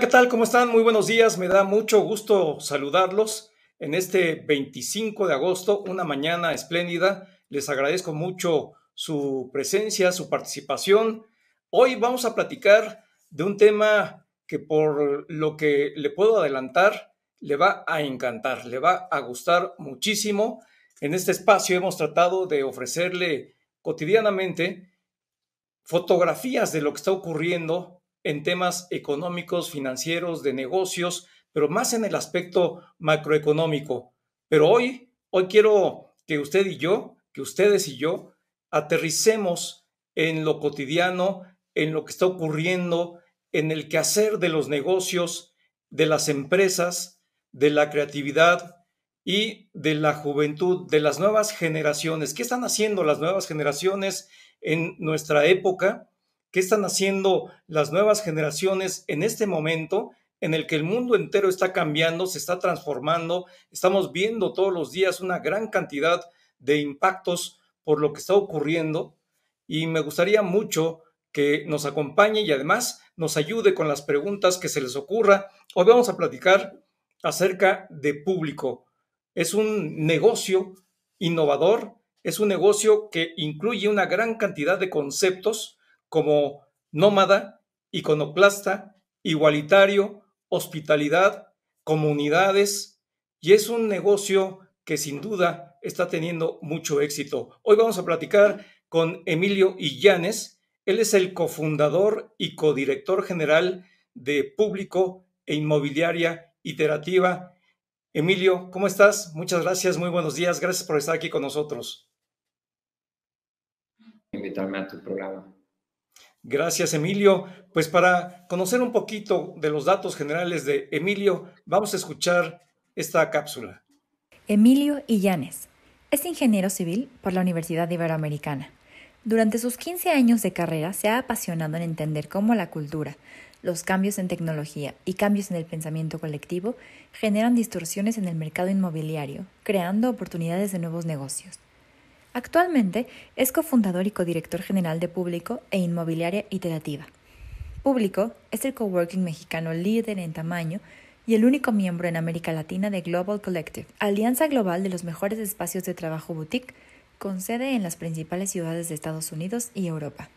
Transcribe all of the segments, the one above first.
¿qué tal? ¿Cómo están? Muy buenos días. Me da mucho gusto saludarlos en este 25 de agosto, una mañana espléndida. Les agradezco mucho su presencia, su participación. Hoy vamos a platicar de un tema que por lo que le puedo adelantar, le va a encantar, le va a gustar muchísimo. En este espacio hemos tratado de ofrecerle cotidianamente fotografías de lo que está ocurriendo en temas económicos, financieros, de negocios, pero más en el aspecto macroeconómico. Pero hoy, hoy quiero que usted y yo, que ustedes y yo, aterricemos en lo cotidiano, en lo que está ocurriendo, en el quehacer de los negocios, de las empresas, de la creatividad y de la juventud, de las nuevas generaciones. ¿Qué están haciendo las nuevas generaciones en nuestra época? ¿Qué están haciendo las nuevas generaciones en este momento en el que el mundo entero está cambiando, se está transformando? Estamos viendo todos los días una gran cantidad de impactos por lo que está ocurriendo y me gustaría mucho que nos acompañe y además nos ayude con las preguntas que se les ocurra. Hoy vamos a platicar acerca de público. Es un negocio innovador, es un negocio que incluye una gran cantidad de conceptos como nómada, iconoclasta, igualitario, hospitalidad, comunidades, y es un negocio que sin duda está teniendo mucho éxito. Hoy vamos a platicar con Emilio Illanes. Él es el cofundador y codirector general de Público e Inmobiliaria Iterativa. Emilio, ¿cómo estás? Muchas gracias, muy buenos días. Gracias por estar aquí con nosotros. Invitarme a tu programa. Gracias, Emilio. Pues para conocer un poquito de los datos generales de Emilio, vamos a escuchar esta cápsula. Emilio Illanes es ingeniero civil por la Universidad Iberoamericana. Durante sus 15 años de carrera se ha apasionado en entender cómo la cultura, los cambios en tecnología y cambios en el pensamiento colectivo generan distorsiones en el mercado inmobiliario, creando oportunidades de nuevos negocios. Actualmente es cofundador y codirector general de Público e Inmobiliaria Iterativa. Público es el coworking mexicano líder en tamaño y el único miembro en América Latina de Global Collective, alianza global de los mejores espacios de trabajo boutique, con sede en las principales ciudades de Estados Unidos y Europa.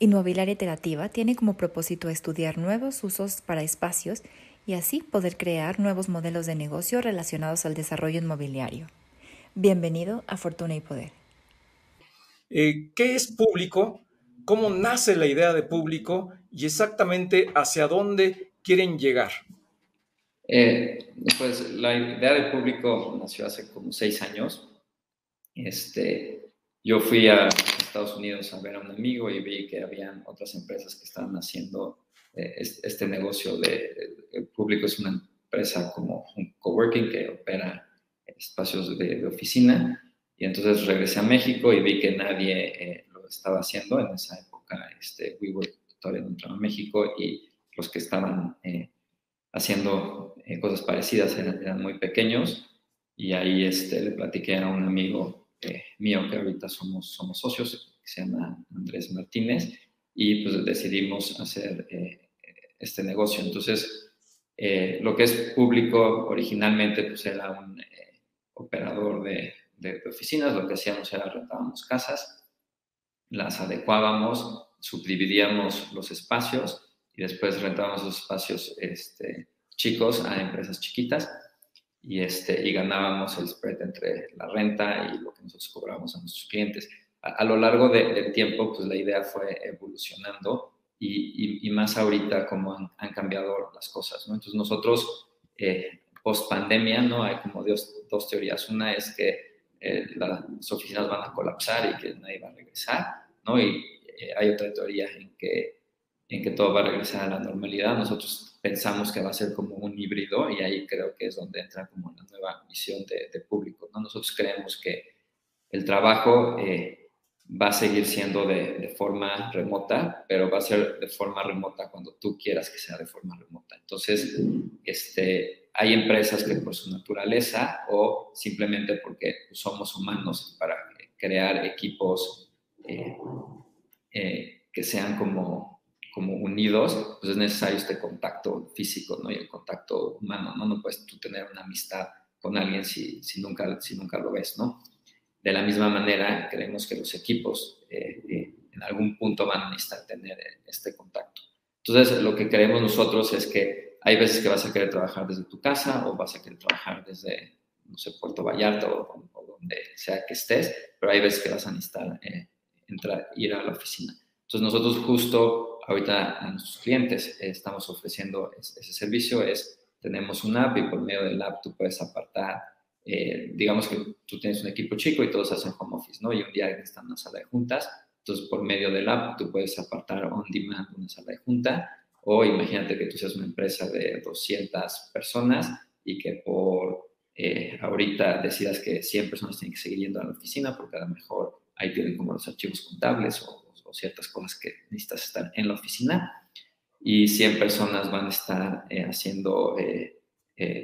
Inmobiliaria Iterativa tiene como propósito estudiar nuevos usos para espacios y así poder crear nuevos modelos de negocio relacionados al desarrollo inmobiliario. Bienvenido a Fortuna y Poder. Eh, ¿Qué es público? ¿Cómo nace la idea de público? Y exactamente hacia dónde quieren llegar. Eh, pues la idea de público nació hace como seis años. Este, yo fui a Estados Unidos a ver a un amigo y vi que habían otras empresas que estaban haciendo eh, este, negocio de, el público es una empresa como un coworking que opera espacios de, de oficina y entonces regresé a México y vi que nadie eh, lo estaba haciendo. En esa época, este, WeWork todavía no entraba a México y los que estaban eh, haciendo eh, cosas parecidas eran, muy pequeños. Y ahí este, le platiqué a un amigo mío que ahorita somos, somos socios, que se llama Andrés Martínez, y pues decidimos hacer este negocio. Entonces, lo que es público originalmente pues era un operador de de, oficinas, lo que hacíamos era rentábamos casas, las adecuábamos, subdividíamos los espacios y después rentábamos los espacios este, chicos a empresas chiquitas y, este, y ganábamos el spread entre la renta y lo que nosotros cobrábamos a nuestros clientes. A, lo largo del tiempo, pues la idea fue evolucionando y, y, más ahorita como han, han, cambiado las cosas, ¿no? Entonces nosotros, eh, post pandemia, ¿no? Hay como dos, dos teorías. Una es que eh, las oficinas van a colapsar y que nadie va a regresar, ¿no? Y eh, hay otra teoría en que, en que todo va a regresar a la normalidad. Nosotros pensamos que va a ser como un híbrido y ahí creo que es donde entra como la nueva visión de, público, ¿no? Nosotros creemos que el trabajo eh, va a seguir siendo de, de, forma remota, pero va a ser de forma remota cuando tú quieras que sea de forma remota. Entonces, este, hay empresas que por su naturaleza o simplemente porque somos humanos para crear equipos eh, eh, que sean como, como unidos, pues es necesario este contacto físico, ¿no? Y el contacto humano, ¿no? No puedes tú tener una amistad con alguien si, si, nunca, si nunca lo ves, ¿no? De la misma manera, creemos que los equipos eh, eh, en algún punto van a necesitar tener este contacto. Entonces, lo que creemos nosotros es que hay veces que vas a querer trabajar desde tu casa o vas a querer trabajar desde, no sé, Puerto Vallarta o, donde sea que estés, pero hay veces que vas a necesitar eh, entrar, ir a la oficina. Entonces, nosotros justo ahorita a nuestros clientes estamos ofreciendo ese, servicio, es, tenemos una app y por medio del app tú puedes apartar eh, digamos que tú tienes un equipo chico y todos hacen home office, ¿no? Y un día están en una sala de juntas, entonces por medio del app tú puedes apartar on demand una sala de junta o imagínate que tú seas una empresa de 200 personas y que por eh, ahorita decidas que 100 personas tienen que seguir yendo a la oficina porque a lo mejor ahí tienen como los archivos contables o, ciertas cosas que necesitas estar en la oficina y 100 personas van a estar eh, haciendo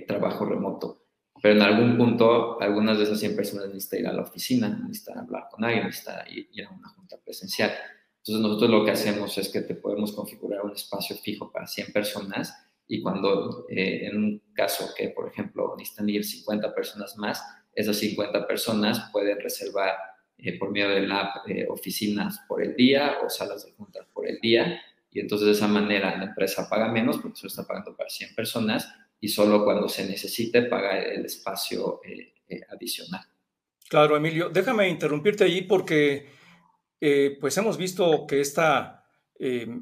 trabajo remoto pero en algún punto algunas de esas 100 personas necesitan ir a la oficina, necesitan hablar con alguien, necesitan ir, a una junta presencial. Entonces nosotros lo que hacemos es que te podemos configurar un espacio fijo para 100 personas y cuando eh, en un caso que, por ejemplo, necesitan ir 50 personas más, esas 50 personas pueden reservar eh, por medio de la eh, oficinas por el día o salas de juntas por el día y entonces de esa manera la empresa paga menos porque solo está pagando para 100 personas y solo cuando se necesite paga el espacio eh, eh, adicional. Claro, Emilio, déjame interrumpirte allí porque eh, pues hemos visto que esta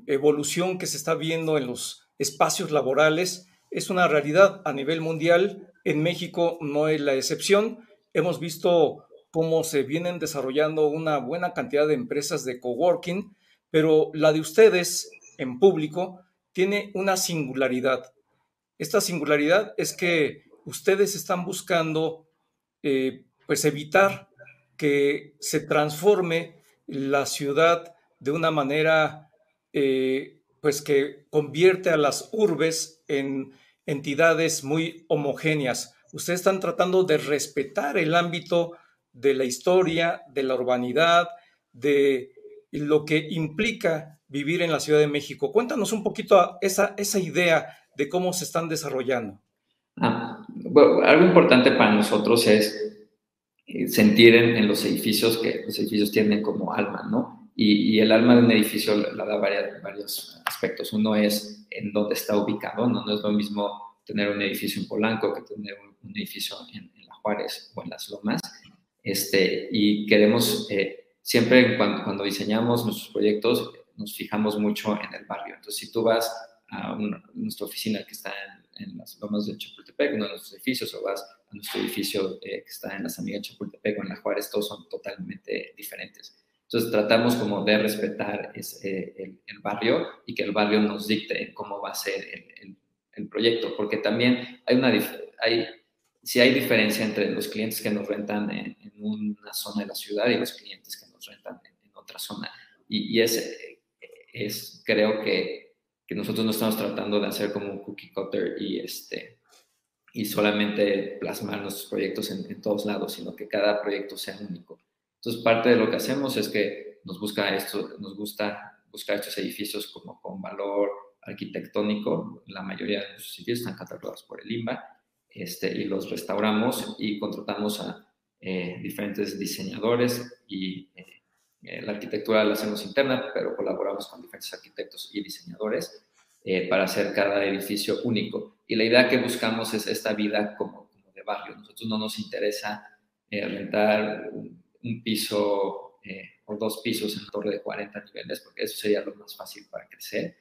evolución que se está viendo en los espacios laborales es una realidad a nivel mundial. En México no es la excepción. Hemos visto cómo se vienen desarrollando una buena cantidad de empresas de coworking, pero la de ustedes en público tiene una singularidad. Esta singularidad es que ustedes están buscando eh, pues evitar que se transforme la ciudad de una manera eh, pues que convierte a las urbes en entidades muy homogéneas. Ustedes están tratando de respetar el ámbito de la historia, de la urbanidad, de lo que implica vivir en la Ciudad de México. Cuéntanos un poquito esa, esa idea de cómo se están desarrollando? Ah, algo importante para nosotros es sentir en, los edificios que los edificios tienen como alma, ¿no? Y, el alma de un edificio la da varios aspectos. Uno es en dónde está ubicado, ¿no? No es lo mismo tener un edificio en Polanco que tener un, edificio en, La Juárez o en Las Lomas. Este, y queremos, eh, siempre cuando, cuando diseñamos nuestros proyectos, nos fijamos mucho en el barrio. Entonces, si tú vas a, nuestra oficina que está en, las lomas de Chapultepec, uno de nuestros edificios, o vas a nuestro edificio eh, que está en las amigas Chapultepec o en la Juárez, todos son totalmente diferentes. Entonces tratamos como de respetar ese, el, el, barrio y que el barrio nos dicte cómo va a ser el, el, proyecto, porque también hay una hay, si hay diferencia entre los clientes que nos rentan en, una zona de la ciudad y los clientes que nos rentan en, otra zona. Y, y es, es, creo que que nosotros no estamos tratando de hacer como un cookie cutter y, este, y solamente plasmar nuestros proyectos en, todos lados, sino que cada proyecto sea único. Entonces, parte de lo que hacemos es que nos, busca esto, nos gusta buscar estos edificios como con valor arquitectónico. La mayoría de nuestros edificios están catalogados por el IMBA este, y los restauramos y contratamos a eh, diferentes diseñadores y eh, eh, la arquitectura la hacemos interna, pero colaboramos con diferentes arquitectos y diseñadores eh, para hacer cada edificio único. Y la idea que buscamos es esta vida como, como de barrio. Nosotros no nos interesa eh, rentar un, piso o dos pisos en torre de 40 niveles, porque eso sería lo más fácil para crecer.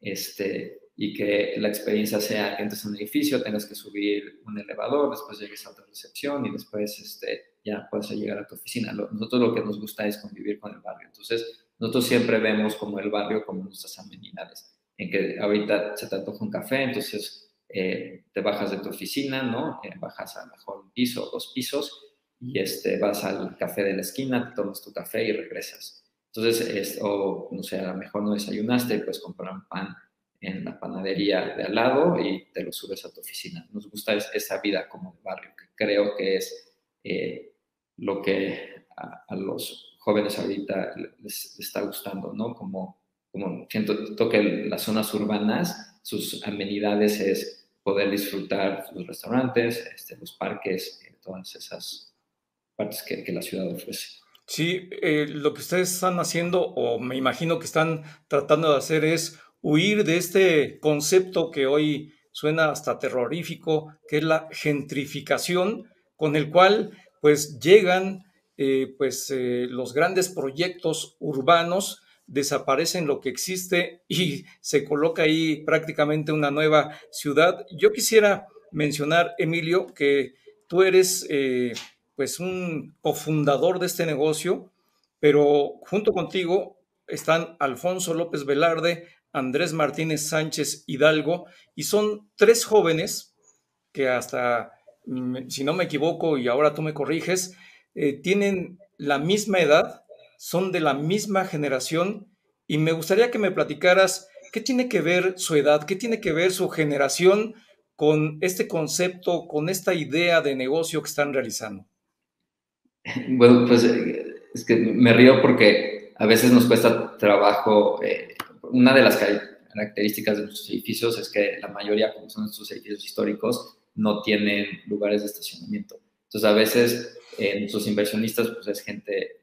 Este, y que la experiencia sea que entres en un edificio, tengas que subir un elevador, después llegues a otra recepción y después este, ya puedes llegar a tu oficina. nosotros lo que nos gusta es convivir con el barrio. Entonces, nosotros siempre vemos como el barrio como nuestras amenidades, que ahorita se te antoja un café, entonces eh, te bajas de tu oficina, ¿no? Eh, bajas a mejor un piso o dos pisos y este, vas al café de la esquina, te tomas tu café y regresas. Entonces, o no sé, a lo mejor no desayunaste, puedes comprar un pan en la panadería de al lado y te lo subes a tu oficina. Nos gusta esa vida como de barrio, que creo que es eh, lo que a, los jóvenes ahorita les, está gustando, ¿no? Como como siento que las zonas urbanas, sus amenidades es poder disfrutar los restaurantes, este, los parques, eh, todas esas partes que, que la ciudad ofrece. Sí, eh, lo que ustedes están haciendo, o me imagino que están tratando de hacer, es huir de este concepto que hoy suena hasta terrorífico, que es la gentrificación, con el cual pues llegan eh, pues eh, los grandes proyectos urbanos, desaparecen lo que existe y se coloca ahí prácticamente una nueva ciudad. Yo quisiera mencionar, Emilio, que tú eres pues un cofundador de este negocio, pero junto contigo están Alfonso López Velarde, Andrés Martínez Sánchez Hidalgo, y son tres jóvenes que hasta, si no me equivoco, y ahora tú me corriges, eh, tienen la misma edad, son de la misma generación, y me gustaría que me platicaras qué tiene que ver su edad, qué tiene que ver su generación con este concepto, con esta idea de negocio que están realizando. Bueno, pues es que me río porque a veces nos cuesta trabajo. Eh, una de las características de nuestros edificios es que la mayoría, como son nuestros edificios históricos, no tienen lugares de estacionamiento. Entonces, a veces eh, nuestros inversionistas, pues es gente,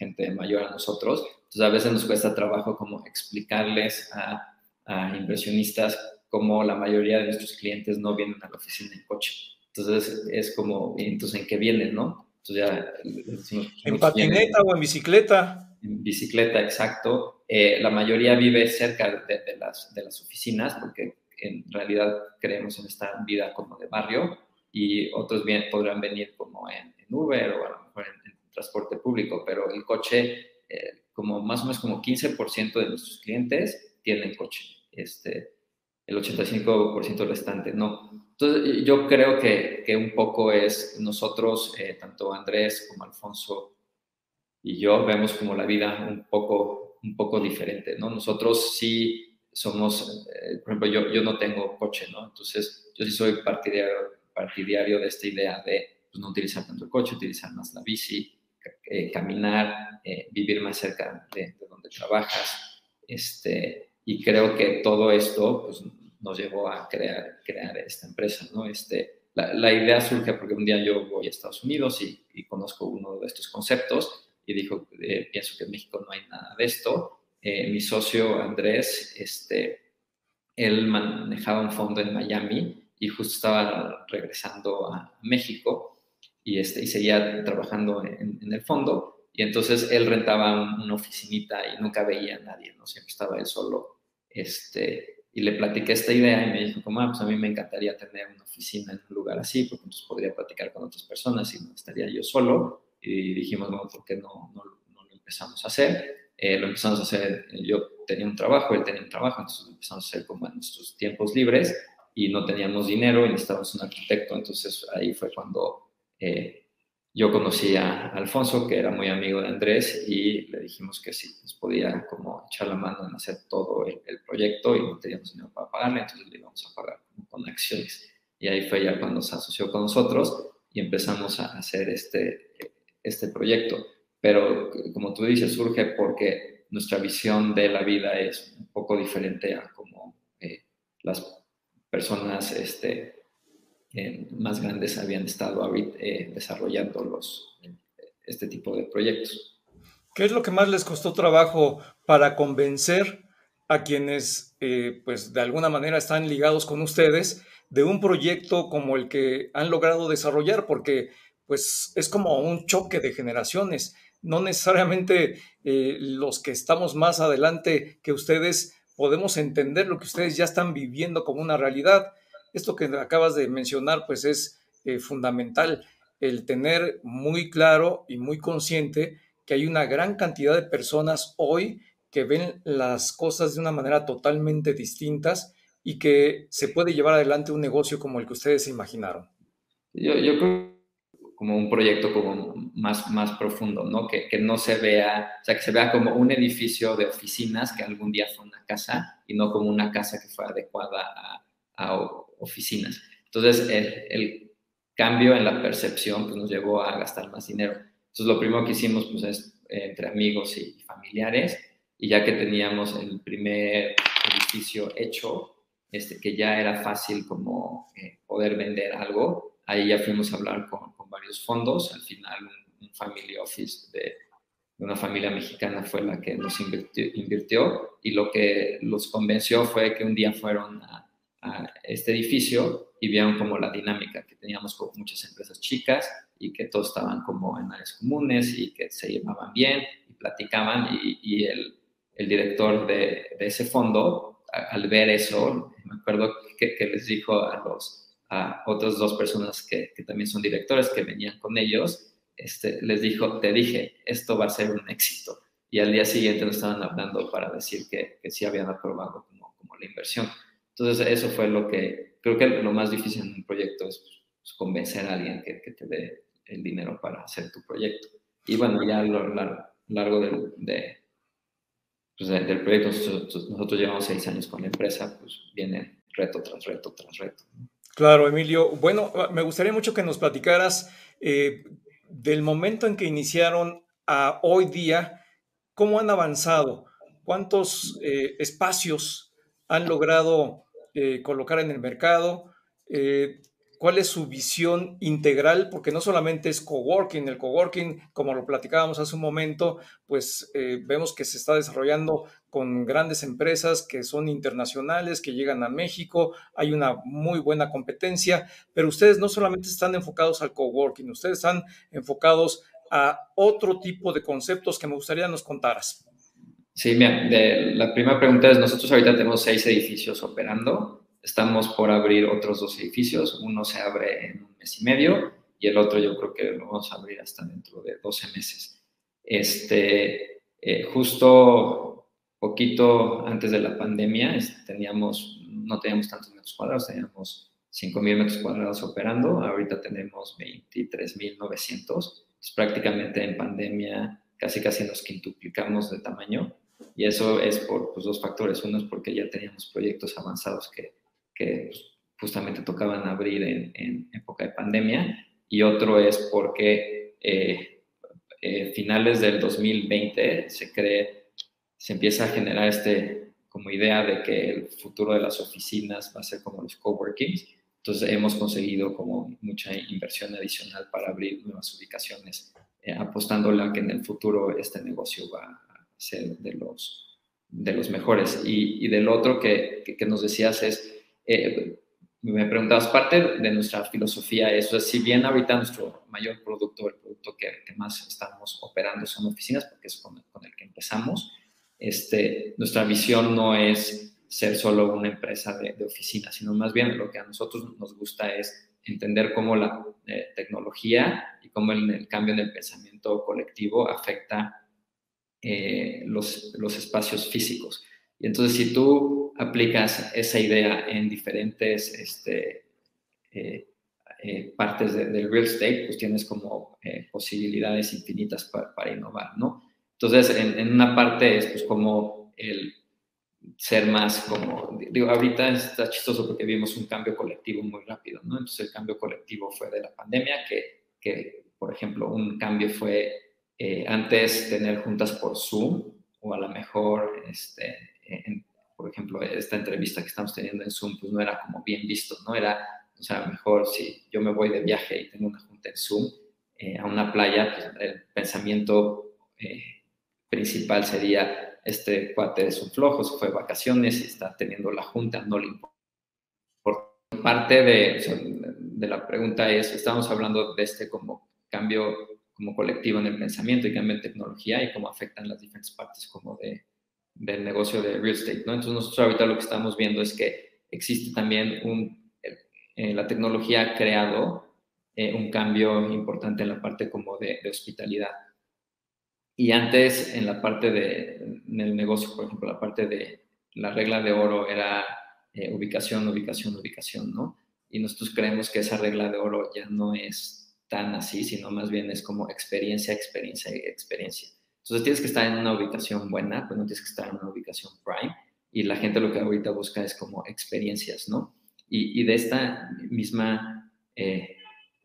gente mayor a nosotros. Entonces, a veces nos cuesta trabajo como explicarles a, a inversionistas cómo la mayoría de nuestros clientes no vienen a la oficina en coche. Entonces, es como, entonces, ¿en qué vienen, no? ¿En patineta o en bicicleta? En bicicleta, exacto. Eh, la mayoría vive cerca de, las, de las oficinas porque en realidad creemos en esta vida como de barrio y otros bien, podrán venir como en, Uber o a lo mejor en, transporte público, pero el coche, eh, como más o menos como 15% de nuestros clientes tienen coche. Este, el 85% restante no. Entonces, yo creo que, que un poco es nosotros, eh, tanto Andrés como Alfonso y yo, vemos como la vida un poco, un poco diferente, ¿no? Nosotros sí somos, eh, por ejemplo, yo, yo no tengo coche, ¿no? Entonces, yo sí soy partidario, partidario de esta idea de pues, no utilizar tanto el coche, utilizar más la bici, eh, caminar, vivir más cerca de, de, donde trabajas, este, y creo que todo esto, pues, nos llevó a crear, crear esta empresa, ¿no? Este, la, idea surge porque un día yo voy a Estados Unidos y, conozco uno de estos conceptos y dijo, eh, pienso que en México no hay nada de esto. Eh, mi socio Andrés, este, él manejaba un fondo en Miami y justo estaba regresando a México y, este, y seguía trabajando en, el fondo. Y entonces él rentaba una oficinita y nunca veía a nadie, ¿no? Siempre estaba él solo este, y le platiqué esta idea y me dijo como, ah, pues a mí me encantaría tener una oficina en un lugar así, porque entonces podría platicar con otras personas y no estaría yo solo. Y dijimos, bueno, ¿por qué no, no, lo empezamos a hacer? Eh, lo empezamos a hacer, eh, yo tenía un trabajo, él tenía un trabajo, entonces lo empezamos a hacer como en nuestros tiempos libres y no teníamos dinero y necesitábamos un arquitecto, entonces ahí fue cuando eh, yo conocí a Alfonso, que era muy amigo de Andrés, y le dijimos que sí, nos podía como echar la mano en hacer todo el, proyecto y no teníamos dinero para pagarle, entonces le íbamos a pagar con acciones. Y ahí fue ya cuando se asoció con nosotros y empezamos a hacer este, este proyecto. Pero como tú dices, surge porque nuestra visión de la vida es un poco diferente a como eh, las personas este, más grandes habían estado eh, desarrollando los, este tipo de proyectos. ¿Qué es lo que más les costó trabajo para convencer a quienes, eh, pues de alguna manera están ligados con ustedes de un proyecto como el que han logrado desarrollar? Porque pues es como un choque de generaciones. No necesariamente eh, los que estamos más adelante que ustedes podemos entender lo que ustedes ya están viviendo como una realidad esto que acabas de mencionar, pues es eh, fundamental, el tener muy claro y muy consciente que hay una gran cantidad de personas hoy que ven las cosas de una manera totalmente distintas y que se puede llevar adelante un negocio como el que ustedes imaginaron. Yo, yo creo como un proyecto como más, más profundo, ¿no? Que, que, no se vea, o sea, que se vea como un edificio de oficinas que algún día fue una casa y no como una casa que fue adecuada a oficinas. Entonces, el, cambio en la percepción pues, nos llevó a gastar más dinero. Entonces, lo primero que hicimos pues, es eh, entre amigos y familiares, y ya que teníamos el primer edificio hecho, este, que ya era fácil como eh, poder vender algo, ahí ya fuimos a hablar con, varios fondos, al final un, family office de, de, una familia mexicana fue la que nos invirtió, invirtió, y lo que los convenció fue que un día fueron a, a este edificio y vieron como la dinámica, que teníamos como muchas empresas chicas y que todos estaban como en áreas comunes y que se llevaban bien y platicaban y, y el, el, director de, de ese fondo, a, al ver eso, me acuerdo que, que, les dijo a los a otras dos personas que, que, también son directores que venían con ellos, este, les dijo, te dije, esto va a ser un éxito. Y al día siguiente nos estaban hablando para decir que, que sí habían aprobado como, como la inversión. Entonces, eso fue lo que creo que lo más difícil en un proyecto es pues, convencer a alguien que, te dé el dinero para hacer tu proyecto. Y bueno, ya a lo largo, largo del, de, pues, proyecto, nosotros, nosotros, llevamos seis años con la empresa, pues viene reto tras reto tras reto. Claro, Emilio. Bueno, me gustaría mucho que nos platicaras eh, del momento en que iniciaron a hoy día, cómo han avanzado, cuántos eh, espacios han logrado eh, colocar en el mercado, eh, cuál es su visión integral, porque no solamente es coworking, el coworking, como lo platicábamos hace un momento, pues eh, vemos que se está desarrollando con grandes empresas que son internacionales, que llegan a México, hay una muy buena competencia, pero ustedes no solamente están enfocados al coworking, ustedes están enfocados a otro tipo de conceptos que me gustaría nos contaras. Sí, mira, de, la primera pregunta es, nosotros ahorita tenemos seis edificios operando, estamos por abrir otros dos edificios, uno se abre en un mes y medio y el otro yo creo que lo vamos a abrir hasta dentro de 12 meses. Este, eh, justo poquito antes de la pandemia teníamos, no teníamos tantos metros cuadrados, teníamos 5.000 metros cuadrados operando, ahorita tenemos 23.900, prácticamente en pandemia casi casi nos quintuplicamos de tamaño y eso es por pues, dos factores. Uno es porque ya teníamos proyectos avanzados que, que pues, justamente tocaban abrir en, en, época de pandemia. Y otro es porque eh, eh, finales del 2020 se cree, se empieza a generar este como idea de que el futuro de las oficinas va a ser como los coworkings. Entonces hemos conseguido como mucha inversión adicional para abrir nuevas ubicaciones, eh, apostándole a que en el futuro este negocio va de los, de los mejores. Y, y del otro que, que, nos decías es, eh, me preguntabas, parte de nuestra filosofía es, o si bien ahorita nuestro mayor producto, el producto que, que más estamos operando son oficinas, porque es con, con, el que empezamos, este, nuestra visión no es ser solo una empresa de, de oficinas, sino más bien lo que a nosotros nos gusta es entender cómo la eh, tecnología y cómo el, el, cambio en el pensamiento colectivo afecta eh, los, los, espacios físicos. Y entonces si tú aplicas esa idea en diferentes este, eh, eh, partes de, del real estate, pues tienes como eh, posibilidades infinitas para, para, innovar, ¿no? Entonces, en, en, una parte es pues como el ser más como, digo, ahorita está chistoso porque vimos un cambio colectivo muy rápido, ¿no? Entonces el cambio colectivo fue de la pandemia, que, que por ejemplo, un cambio fue eh, antes tener juntas por Zoom o a lo mejor, este, en, por ejemplo, esta entrevista que estamos teniendo en Zoom, pues no era como bien visto, ¿no? Era, o sea, mejor si yo me voy de viaje y tengo una junta en Zoom eh, a una playa, pues el pensamiento eh, principal sería, este cuate es un flojo, se fue de vacaciones y está teniendo la junta, no le importa. Por parte de, o sea, de la pregunta es, estamos hablando de este como cambio como colectivo en el pensamiento y cambio en tecnología y cómo afectan las diferentes partes como de, del negocio de real estate, ¿no? Entonces nosotros ahorita lo que estamos viendo es que existe también un, eh, la tecnología ha creado eh, un cambio importante en la parte como de, de, hospitalidad. Y antes en la parte de, en el negocio, por ejemplo, la parte de la regla de oro era eh, ubicación, ubicación, ubicación, ¿no? Y nosotros creemos que esa regla de oro ya no es tan así, sino más bien es como experiencia, experiencia, experiencia. Entonces tienes que estar en una ubicación buena, pues no tienes que estar en una ubicación prime. Y la gente lo que ahorita busca es como experiencias, ¿no? Y, y de esta misma eh,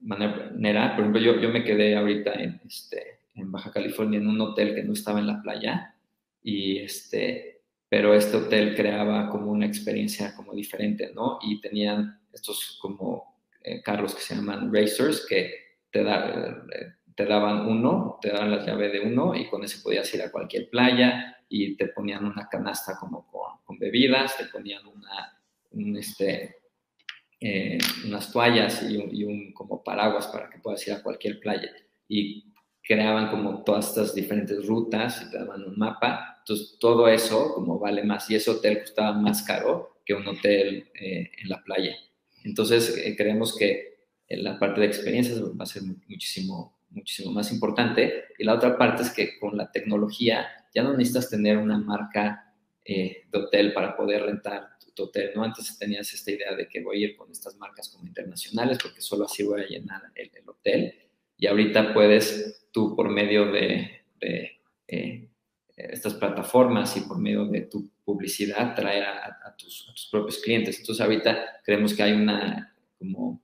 manera, por ejemplo, yo, yo me quedé ahorita en, este, en Baja California en un hotel que no estaba en la playa y este, pero este hotel creaba como una experiencia como diferente, ¿no? Y tenían estos como eh, carros que se llaman racers que te, da, eh, te daban uno, te daban la llave de uno y con ese podías ir a cualquier playa y te ponían una canasta como con, bebidas, te ponían una, un, este, eh, unas toallas y un, y un, como paraguas para que puedas ir a cualquier playa. Y creaban como todas estas diferentes rutas y te daban un mapa. Entonces, todo eso como vale más y ese hotel costaba más caro que un hotel eh, en la playa. Entonces, eh, creemos que la parte de experiencias va a ser muchísimo, muchísimo más importante. Y la otra parte es que con la tecnología ya no necesitas tener una marca eh, de hotel para poder rentar tu hotel, ¿no? Antes tenías esta idea de que voy a ir con estas marcas como internacionales porque solo así voy a llenar el, el hotel. Y ahorita puedes tú por medio de, eh, estas plataformas y por medio de tu publicidad traer a, tus, propios clientes. Entonces ahorita creemos que hay una como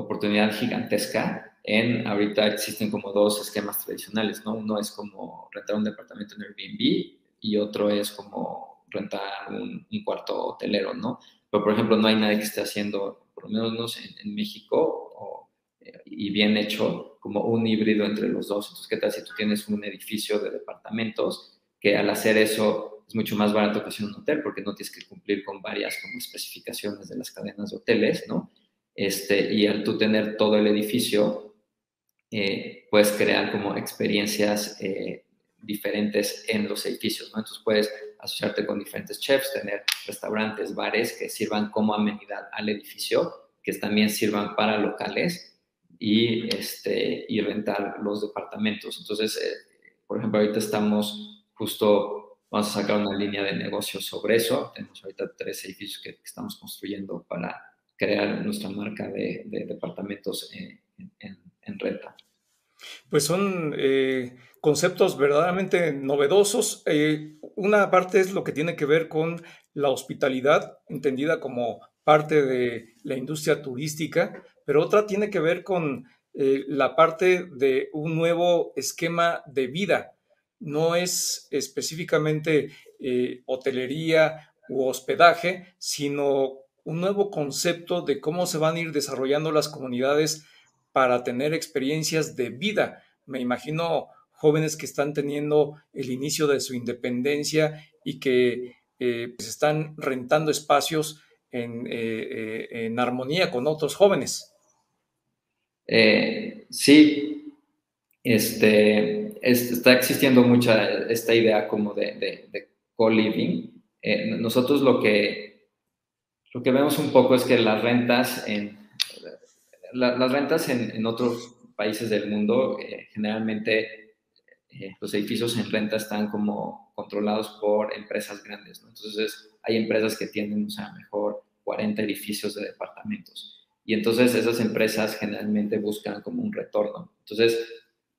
oportunidad gigantesca en, ahorita existen como dos esquemas tradicionales, ¿no? Uno es como rentar un departamento en Airbnb y otro es como rentar un, cuarto hotelero, ¿no? Pero, por ejemplo, no hay nadie que esté haciendo, por lo menos en, en México, y bien hecho como un híbrido entre los dos. Entonces, ¿qué tal si tú tienes un edificio de departamentos que al hacer eso es mucho más barato que si un hotel porque no tienes que cumplir con varias como especificaciones de las cadenas de hoteles, ¿no? Este, y al tú tener todo el edificio, eh, puedes crear como experiencias eh, diferentes en los edificios, ¿no? Entonces puedes asociarte con diferentes chefs, tener restaurantes, bares que sirvan como amenidad al edificio, que también sirvan para locales y, este, y rentar los departamentos. Entonces, eh, por ejemplo, ahorita estamos justo, vamos a sacar una línea de negocio sobre eso. Tenemos ahorita tres edificios que, estamos construyendo para crear nuestra marca de, departamentos en, en, renta. Pues son eh, conceptos verdaderamente novedosos. Eh, una parte es lo que tiene que ver con la hospitalidad, entendida como parte de la industria turística, pero otra tiene que ver con eh, la parte de un nuevo esquema de vida. No es específicamente hotelería u hospedaje, sino un nuevo concepto de cómo se van a ir desarrollando las comunidades para tener experiencias de vida. Me imagino jóvenes que están teniendo el inicio de su independencia y que eh, pues están rentando espacios en armonía con otros jóvenes. Eh, sí, este, está existiendo mucha esta idea como de, co-living. Eh, nosotros lo que, lo que vemos un poco es que las rentas en, las rentas en, otros países del mundo, eh, generalmente los edificios en renta están como controlados por empresas grandes. Entonces, hay empresas que tienen, o sea, mejor 40 edificios de departamentos. Y entonces esas empresas generalmente buscan como un retorno. Entonces,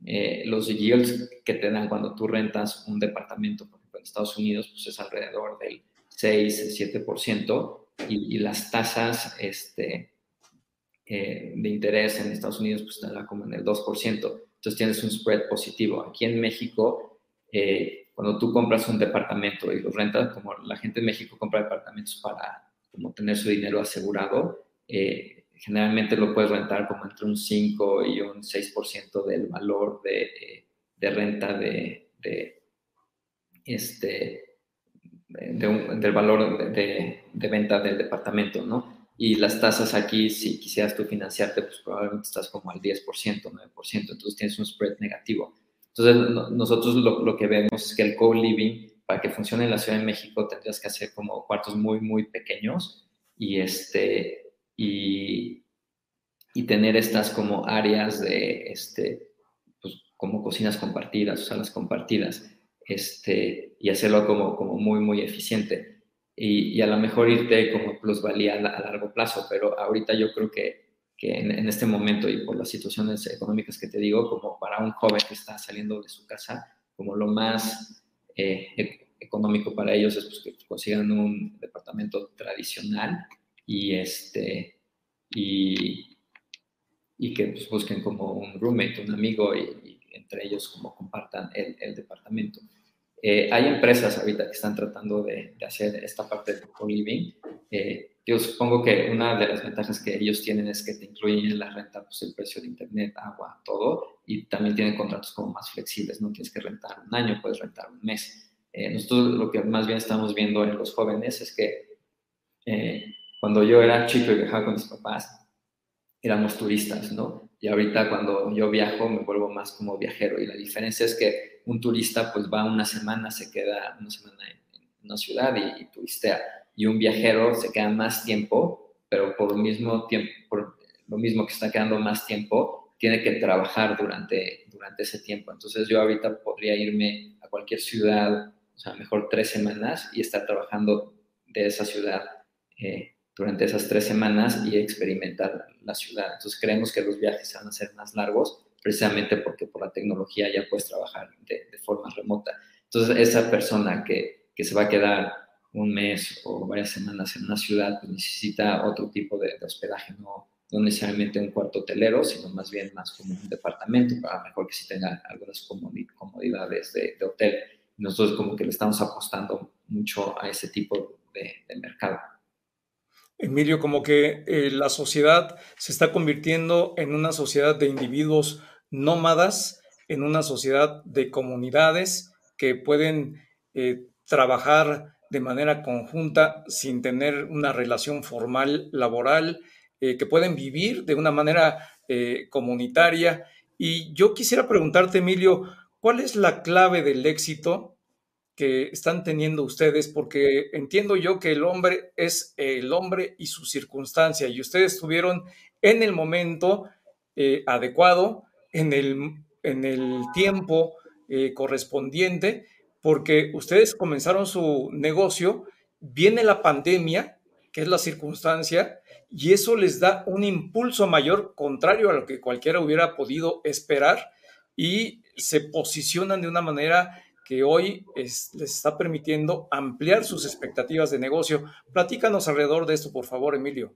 eh, los yields que te dan cuando tú rentas un departamento, por ejemplo, en Estados Unidos, pues es alrededor del 6, 7%, y, y las tasas este, eh, de interés en Estados Unidos pues están como en el 2%. Entonces tienes un spread positivo. Aquí en México, eh, cuando tú compras un departamento y lo rentas, como la gente en México compra departamentos para como tener su dinero asegurado, eh, generalmente lo puedes rentar como entre un 5 y un 6% del valor de, de renta de, de este, del valor de, de, venta del departamento, ¿no? Y las tasas aquí, si quisieras tú financiarte, pues probablemente estás como al 10%, 9%, entonces tienes un spread negativo. Entonces, nosotros lo, lo, que vemos es que el co-living, para que funcione en la Ciudad de México, tendrías que hacer como cuartos muy, muy pequeños y, este, y, y tener estas como áreas de, este, pues, como cocinas compartidas, salas compartidas, este, y hacerlo como, como muy, muy eficiente. Y, y a lo mejor irte como plusvalía a, largo plazo, pero ahorita yo creo que, que en, en, este momento y por las situaciones económicas que te digo, como para un joven que está saliendo de su casa, como lo más eh, e, económico para ellos es pues, que consigan un departamento tradicional y, este, y, y que pues, busquen como un roommate, un amigo y, entre ellos como compartan el, el departamento. Eh, hay empresas ahorita que están tratando de, hacer esta parte de co-living. Eh, yo supongo que una de las ventajas que ellos tienen es que te incluyen en la renta pues, el precio de internet, agua, todo, y también tienen contratos como más flexibles, no tienes que rentar un año, puedes rentar un mes. nosotros lo que más bien estamos viendo en los jóvenes es que cuando yo era chico y viajaba con mis papás, éramos turistas, ¿no? Y ahorita cuando yo viajo me vuelvo más como viajero y la diferencia es que un turista pues va una semana, se queda una semana en, una ciudad y, turistea y un viajero se queda más tiempo, pero por lo mismo tiempo, por lo mismo que está quedando más tiempo, tiene que trabajar durante, durante ese tiempo. Entonces yo ahorita podría irme a cualquier ciudad, o sea, mejor tres semanas y estar trabajando de esa ciudad eh, durante esas tres semanas y experimentar la ciudad. Entonces creemos que los viajes van a ser más largos precisamente porque por la tecnología ya puedes trabajar de, forma remota. Entonces esa persona que, que, se va a quedar un mes o varias semanas en una ciudad pues necesita otro tipo de, hospedaje, no, no necesariamente un cuarto hotelero, sino más bien más como un departamento, para mejor que sí tenga algunas comodidades de, de hotel. Nosotros como que le estamos apostando mucho a ese tipo de, mercado. Emilio, como que eh, la sociedad se está convirtiendo en una sociedad de individuos nómadas, en una sociedad de comunidades que pueden eh, trabajar de manera conjunta sin tener una relación formal laboral, eh, que pueden vivir de una manera comunitaria. Y yo quisiera preguntarte, Emilio, ¿cuál es la clave del éxito que están teniendo ustedes, porque entiendo yo que el hombre es el hombre y su circunstancia, y ustedes estuvieron en el momento eh, adecuado, en el, en el tiempo eh, correspondiente, porque ustedes comenzaron su negocio, viene la pandemia, que es la circunstancia, y eso les da un impulso mayor, contrario a lo que cualquiera hubiera podido esperar, y se posicionan de una manera que hoy les está permitiendo ampliar sus expectativas de negocio. Platícanos alrededor de esto, por favor, Emilio.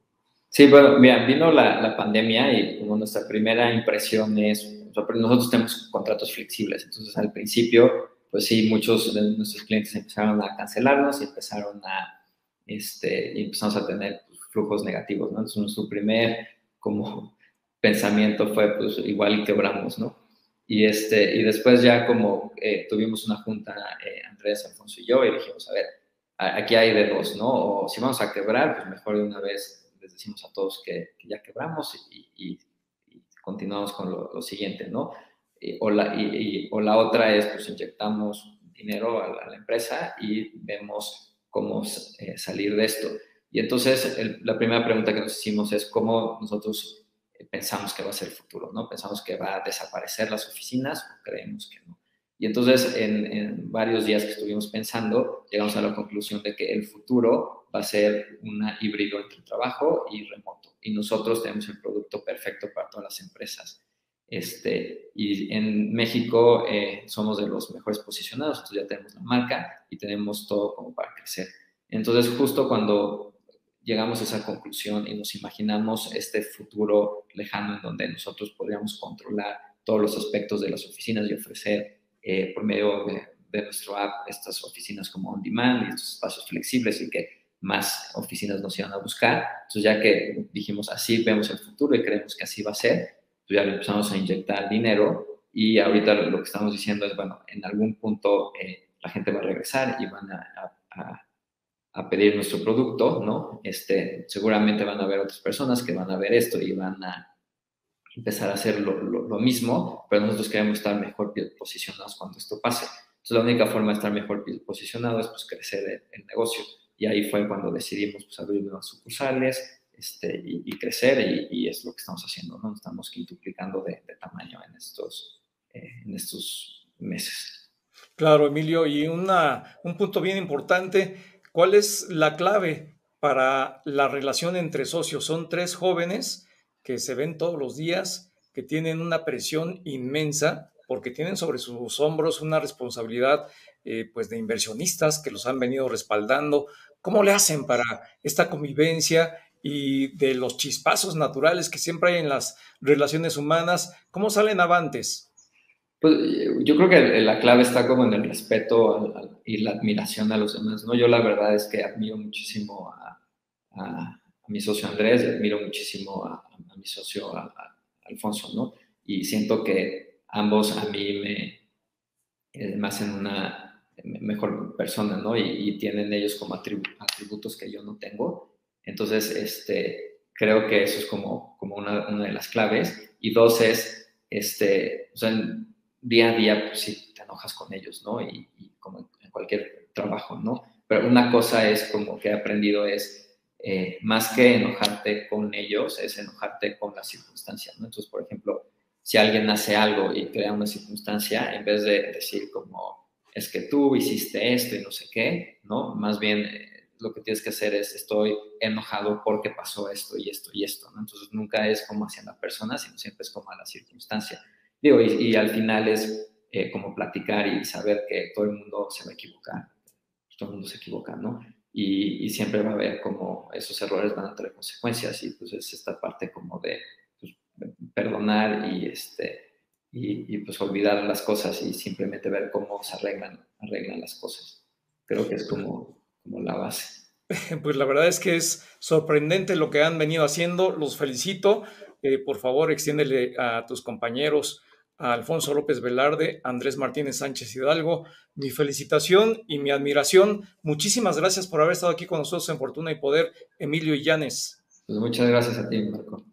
Sí, bueno, mira, vino la, la pandemia y como nuestra primera impresión es, nosotros tenemos contratos flexibles, entonces al principio, pues sí, muchos de nuestros clientes empezaron a cancelarnos y empezaron a, este, y empezamos a tener pues, flujos negativos, ¿no? Entonces nuestro primer como pensamiento fue, pues igual y quebramos, ¿no? Y, este, y después ya como eh, tuvimos una junta, eh, Andrés, Alfonso y yo, y dijimos, a ver, aquí hay de dos, ¿no? O si vamos a quebrar, pues mejor de una vez les decimos a todos que, ya quebramos y, continuamos con lo, siguiente, ¿no? o, la, o la otra es, pues inyectamos dinero a la, empresa y vemos cómo eh, salir de esto. Y entonces la primera pregunta que nos hicimos es cómo nosotros pensamos que va a ser el futuro, ¿no? Pensamos que va a desaparecer las oficinas o creemos que no. Y entonces, en, varios días que estuvimos pensando, llegamos a la conclusión de que el futuro va a ser un híbrido entre trabajo y remoto. Y nosotros tenemos el producto perfecto para todas las empresas. Este, y en México eh, somos de los mejores posicionados, entonces ya tenemos la marca y tenemos todo como para crecer. Entonces, justo cuando llegamos a esa conclusión y nos imaginamos este futuro lejano en donde nosotros podríamos controlar todos los aspectos de las oficinas y ofrecer eh, por medio de, nuestro app estas oficinas como on demand y estos espacios flexibles y que más oficinas nos iban a buscar. Entonces ya que dijimos así vemos el futuro y creemos que así va a ser, pues ya empezamos a inyectar dinero y ahorita lo, que estamos diciendo es, bueno, en algún punto eh, la gente va a regresar y van a a pedir nuestro producto, ¿no? Este, seguramente van a haber otras personas que van a ver esto y van a empezar a hacer lo, lo, mismo, pero nosotros queremos estar mejor posicionados cuando esto pase. Entonces, la única forma de estar mejor posicionado es pues, crecer el, negocio. Y ahí fue cuando decidimos pues, abrir nuevas sucursales este, y, crecer, y, es lo que estamos haciendo, ¿no? Estamos quintuplicando de, de tamaño en estos, eh, en estos meses. Claro, Emilio, y una, un punto bien importante ¿Cuál es la clave para la relación entre socios? Son tres jóvenes que se ven todos los días, que tienen una presión inmensa porque tienen sobre sus hombros una responsabilidad eh, pues de inversionistas que los han venido respaldando. ¿Cómo le hacen para esta convivencia y de los chispazos naturales que siempre hay en las relaciones humanas? ¿Cómo salen avantes? Pues yo creo que la clave está como en el respeto y la admiración a los demás, ¿no? Yo la verdad es que admiro muchísimo a, a, mi socio Andrés, admiro muchísimo a, mi socio Alfonso, ¿no? Y siento que ambos a mí me, eh, me hacen una mejor persona, ¿no? Y, tienen ellos como atributos que yo no tengo. Entonces, este, creo que eso es como, como una, una de las claves. Y dos es, este, o sea, día a día, pues sí, te enojas con ellos, ¿no? Y, como en cualquier trabajo, ¿no? Pero una cosa es como que he aprendido es, eh, más que enojarte con ellos, es enojarte con las circunstancias, ¿no? Entonces, por ejemplo, si alguien hace algo y crea una circunstancia, en vez de decir como, es que tú hiciste esto y no sé qué, ¿no? Más bien eh, lo que tienes que hacer es, estoy enojado porque pasó esto y esto y esto, ¿no? Entonces nunca es como hacia la persona, sino siempre es como a la circunstancia. Digo, y, al final es eh, como platicar y saber que todo el mundo se va a equivocar, todo el mundo se equivoca, ¿no? Y, siempre va a haber como esos errores van a tener consecuencias y pues es esta parte como de perdonar y, este, y, pues olvidar las cosas y simplemente ver cómo se arreglan, arreglan las cosas. Creo que es como, como la base. Pues la verdad es que es sorprendente lo que han venido haciendo. Los felicito. Eh, por favor, extiéndele a tus compañeros a Alfonso López Velarde, Andrés Martínez Sánchez Hidalgo, mi felicitación y mi admiración. Muchísimas gracias por haber estado aquí con nosotros en Fortuna y Poder, Emilio Illanes. Pues muchas gracias a ti, Marco.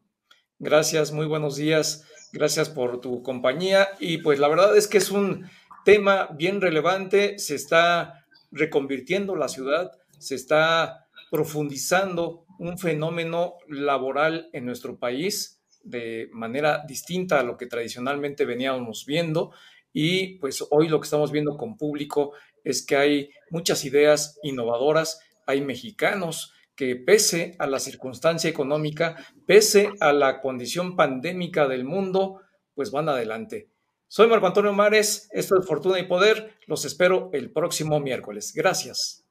Gracias, muy buenos días. Gracias por tu compañía. Y pues la verdad es que es un tema bien relevante. Se está reconvirtiendo la ciudad, se está profundizando un fenómeno laboral en nuestro país de manera distinta a lo que tradicionalmente veníamos viendo y pues hoy lo que estamos viendo con público es que hay muchas ideas innovadoras, hay mexicanos que pese a la circunstancia económica, pese a la condición pandémica del mundo, pues van adelante. Soy Marco Antonio Mares, esto es Fortuna y Poder, los espero el próximo miércoles. Gracias.